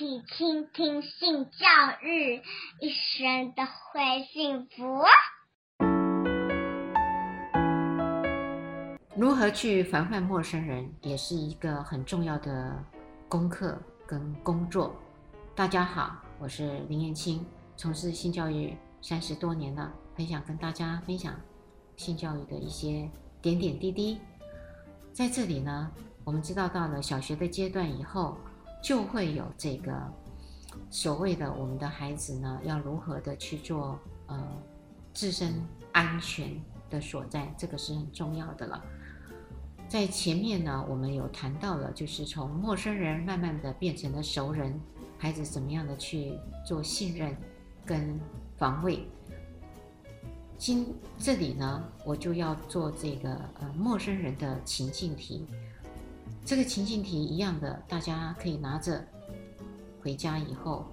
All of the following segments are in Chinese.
起倾听性教育，一生都会幸福。如何去防范陌生人，也是一个很重要的功课跟工作。大家好，我是林燕青，从事性教育三十多年了，很想跟大家分享性教育的一些点点滴滴。在这里呢，我们知道到了小学的阶段以后，就会有这个所谓的我们的孩子呢，要如何的去做呃自身安全的所在，这个是很重要的了。在前面呢，我们有谈到了，就是从陌生人慢慢的变成了熟人，孩子怎么样的去做信任跟防卫。今这里呢，我就要做这个呃陌生人的情境题。这个情境题一样的，大家可以拿着回家以后，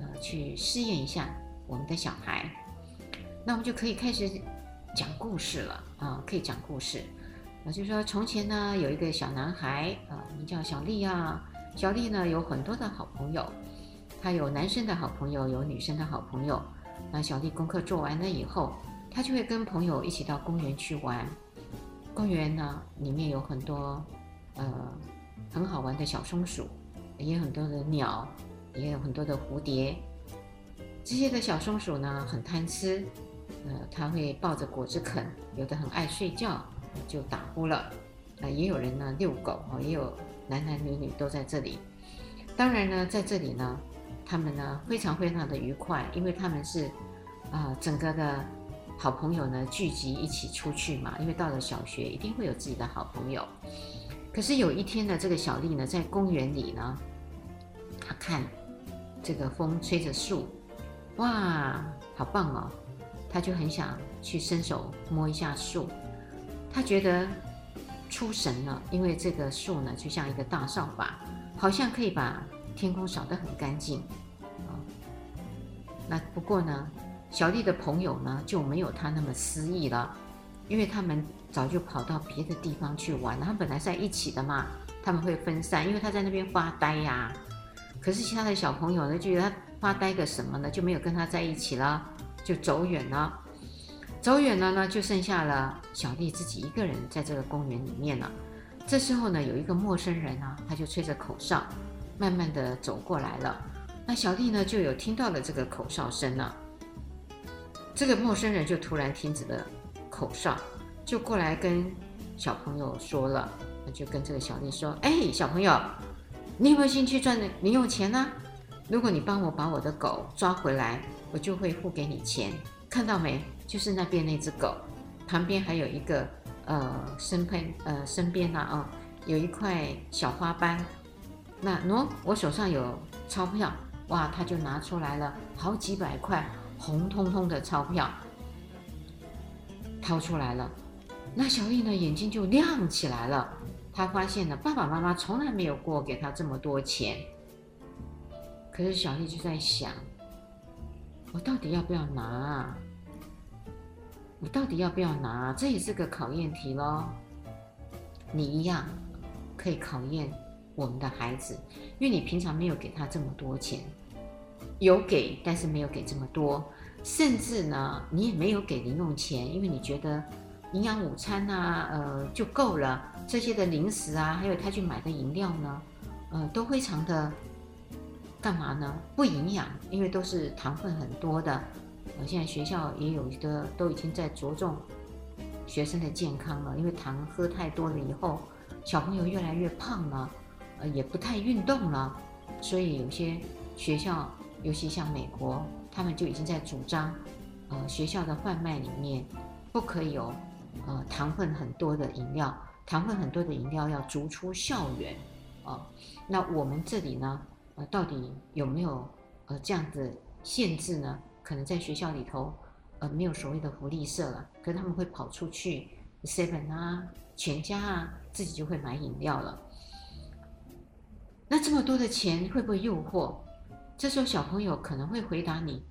呃，去试验一下我们的小孩。那我们就可以开始讲故事了啊，可以讲故事。啊就是说，从前呢，有一个小男孩，啊，名叫小丽啊。小丽呢，有很多的好朋友，他有男生的好朋友，有女生的好朋友。那小丽功课做完了以后，他就会跟朋友一起到公园去玩。公园呢，里面有很多，呃，很好玩的小松鼠，也有很多的鸟，也有很多的蝴蝶。这些的小松鼠呢，很贪吃，呃，它会抱着果子啃，有的很爱睡觉。就打呼了，啊，也有人呢遛狗，也有男男女女都在这里。当然呢，在这里呢，他们呢非常非常的愉快，因为他们是啊整个的好朋友呢聚集一起出去嘛。因为到了小学，一定会有自己的好朋友。可是有一天呢，这个小丽呢在公园里呢，她看这个风吹着树，哇，好棒哦！她就很想去伸手摸一下树。她觉得出神了，因为这个树呢，就像一个大扫把，好像可以把天空扫得很干净。啊，那不过呢，小丽的朋友呢就没有她那么诗意了，因为他们早就跑到别的地方去玩。他们本来在一起的嘛，他们会分散，因为他在那边发呆呀。可是其他的小朋友呢，就觉得发呆个什么呢？就没有跟他在一起了，就走远了。走远了呢，就剩下了小丽自己一个人在这个公园里面了。这时候呢，有一个陌生人啊，他就吹着口哨，慢慢的走过来了。那小丽呢，就有听到了这个口哨声了。这个陌生人就突然停止了口哨，就过来跟小朋友说了，那就跟这个小丽说：“哎，小朋友，你有没有兴趣赚零用钱呢？如果你帮我把我的狗抓回来，我就会付给你钱。看到没？”就是那边那只狗，旁边还有一个呃身边呃身边呢啊，有一块小花斑。那喏，我手上有钞票，哇，他就拿出来了好几百块红彤彤的钞票，掏出来了。那小丽呢，眼睛就亮起来了，她发现了爸爸妈妈从来没有过给她这么多钱。可是小丽就在想，我到底要不要拿啊？你到底要不要拿？这也是个考验题喽。你一样可以考验我们的孩子，因为你平常没有给他这么多钱，有给，但是没有给这么多，甚至呢，你也没有给零用钱，因为你觉得营养午餐啊，呃，就够了。这些的零食啊，还有他去买的饮料呢，呃，都非常的干嘛呢？不营养，因为都是糖分很多的。呃，现在学校也有的都已经在着重学生的健康了，因为糖喝太多了以后，小朋友越来越胖了，呃，也不太运动了，所以有些学校，尤其像美国，他们就已经在主张，呃，学校的贩卖里面不可以有呃糖分很多的饮料，糖分很多的饮料要逐出校园，啊、那我们这里呢，呃，到底有没有呃这样的限制呢？可能在学校里头，呃，没有所谓的福利社了，可是他们会跑出去，seven 啊，全家啊，自己就会买饮料了。那这么多的钱会不会诱惑？这时候小朋友可能会回答你，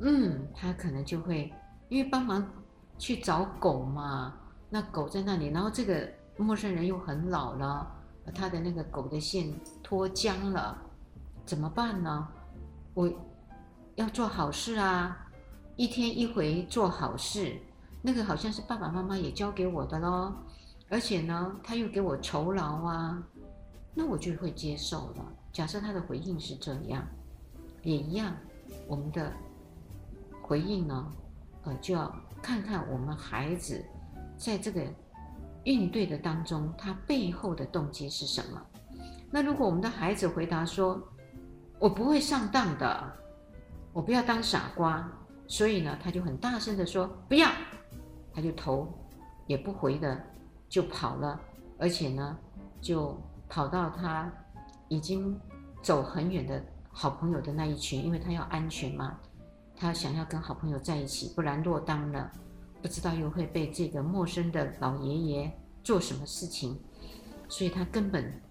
嗯，他可能就会因为帮忙去找狗嘛，那狗在那里，然后这个陌生人又很老了，他的那个狗的线脱缰了，怎么办呢？我要做好事啊，一天一回做好事，那个好像是爸爸妈妈也教给我的咯。而且呢，他又给我酬劳啊，那我就会接受了。假设他的回应是这样，也一样，我们的回应呢，呃，就要看看我们孩子在这个应对的当中，他背后的动机是什么。那如果我们的孩子回答说：“我不会上当的，我不要当傻瓜。”所以呢，他就很大声的说：“不要！”他就头也不回的。就跑了，而且呢，就跑到他已经走很远的好朋友的那一群，因为他要安全嘛，他想要跟好朋友在一起，不然落单了，不知道又会被这个陌生的老爷爷做什么事情，所以他根本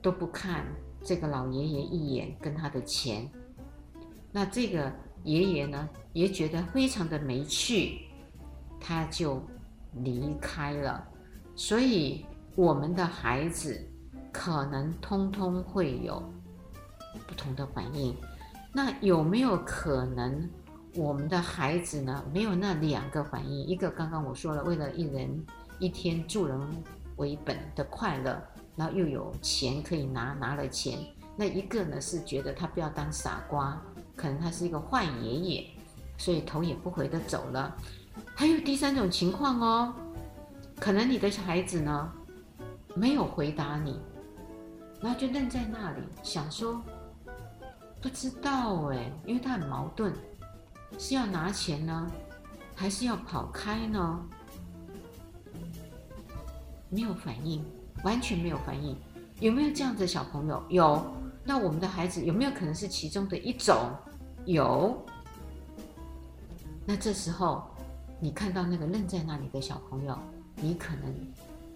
都不看这个老爷爷一眼跟他的钱。那这个爷爷呢，也觉得非常的没趣，他就离开了。所以，我们的孩子可能通通会有不同的反应。那有没有可能，我们的孩子呢，没有那两个反应？一个刚刚我说了，为了一人一天助人为本的快乐，然后又有钱可以拿，拿了钱。那一个呢，是觉得他不要当傻瓜，可能他是一个坏爷爷，所以头也不回的走了。还有第三种情况哦。可能你的孩子呢，没有回答你，然后就愣在那里，想说不知道哎，因为他很矛盾，是要拿钱呢，还是要跑开呢？没有反应，完全没有反应。有没有这样的小朋友？有。那我们的孩子有没有可能是其中的一种？有。那这时候，你看到那个愣在那里的小朋友。你可能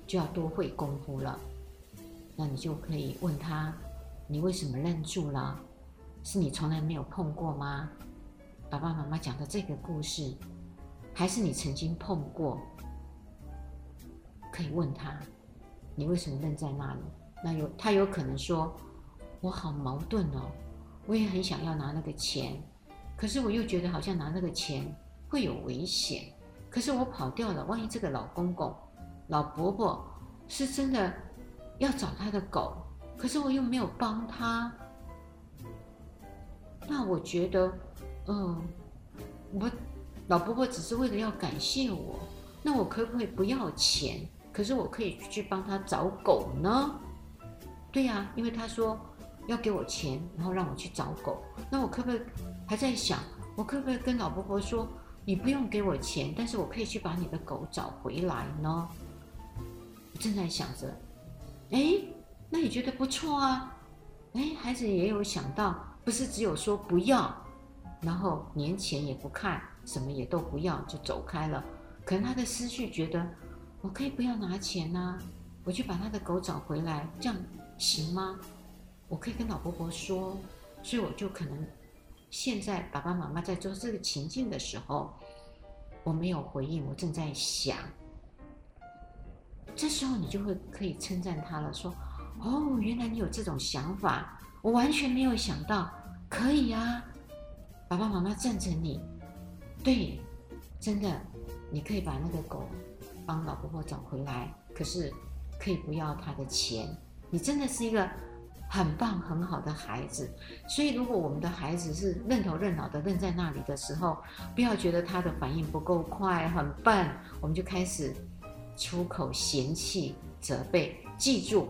就要多会功夫了，那你就可以问他：你为什么愣住了？是你从来没有碰过吗？爸爸妈妈讲的这个故事，还是你曾经碰过？可以问他：你为什么愣在那里？那有他有可能说：我好矛盾哦，我也很想要拿那个钱，可是我又觉得好像拿那个钱会有危险。可是我跑掉了，万一这个老公公、老伯伯是真的要找他的狗，可是我又没有帮他，那我觉得，嗯，我老婆婆只是为了要感谢我，那我可不可以不要钱？可是我可以去帮他找狗呢？对呀，因为他说要给我钱，然后让我去找狗，那我可不可以还在想，我可不可以跟老婆婆说？你不用给我钱，但是我可以去把你的狗找回来呢。正在想着，哎，那你觉得不错啊？哎，孩子也有想到，不是只有说不要，然后年前也不看，什么也都不要就走开了。可能他的思绪觉得，我可以不要拿钱啊，我去把他的狗找回来，这样行吗？我可以跟老婆婆说，所以我就可能。现在爸爸妈妈在做这个情境的时候，我没有回应，我正在想。这时候你就会可以称赞他了，说：“哦，原来你有这种想法，我完全没有想到，可以啊。”爸爸妈妈赞成你，对，真的，你可以把那个狗帮老婆婆找回来，可是可以不要他的钱。你真的是一个。很棒，很好的孩子。所以，如果我们的孩子是愣头愣脑的愣在那里的时候，不要觉得他的反应不够快，很笨，我们就开始出口嫌弃、责备。记住，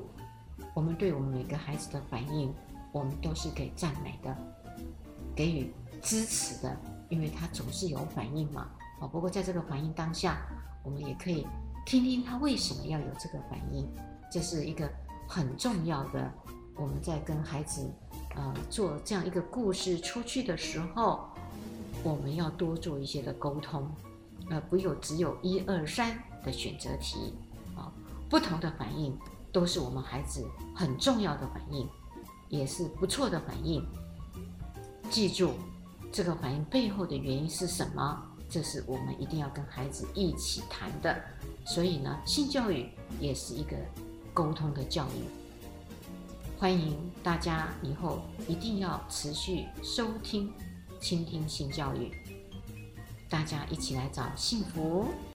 我们对我们每个孩子的反应，我们都是给赞美的，给予支持的，因为他总是有反应嘛。哦，不过在这个反应当下，我们也可以听听他为什么要有这个反应，这是一个很重要的。我们在跟孩子，呃，做这样一个故事出去的时候，我们要多做一些的沟通，呃，不有只有一二三的选择题，啊、不同的反应都是我们孩子很重要的反应，也是不错的反应。记住，这个反应背后的原因是什么？这是我们一定要跟孩子一起谈的。所以呢，性教育也是一个沟通的教育。欢迎大家以后一定要持续收听、倾听性教育，大家一起来找幸福。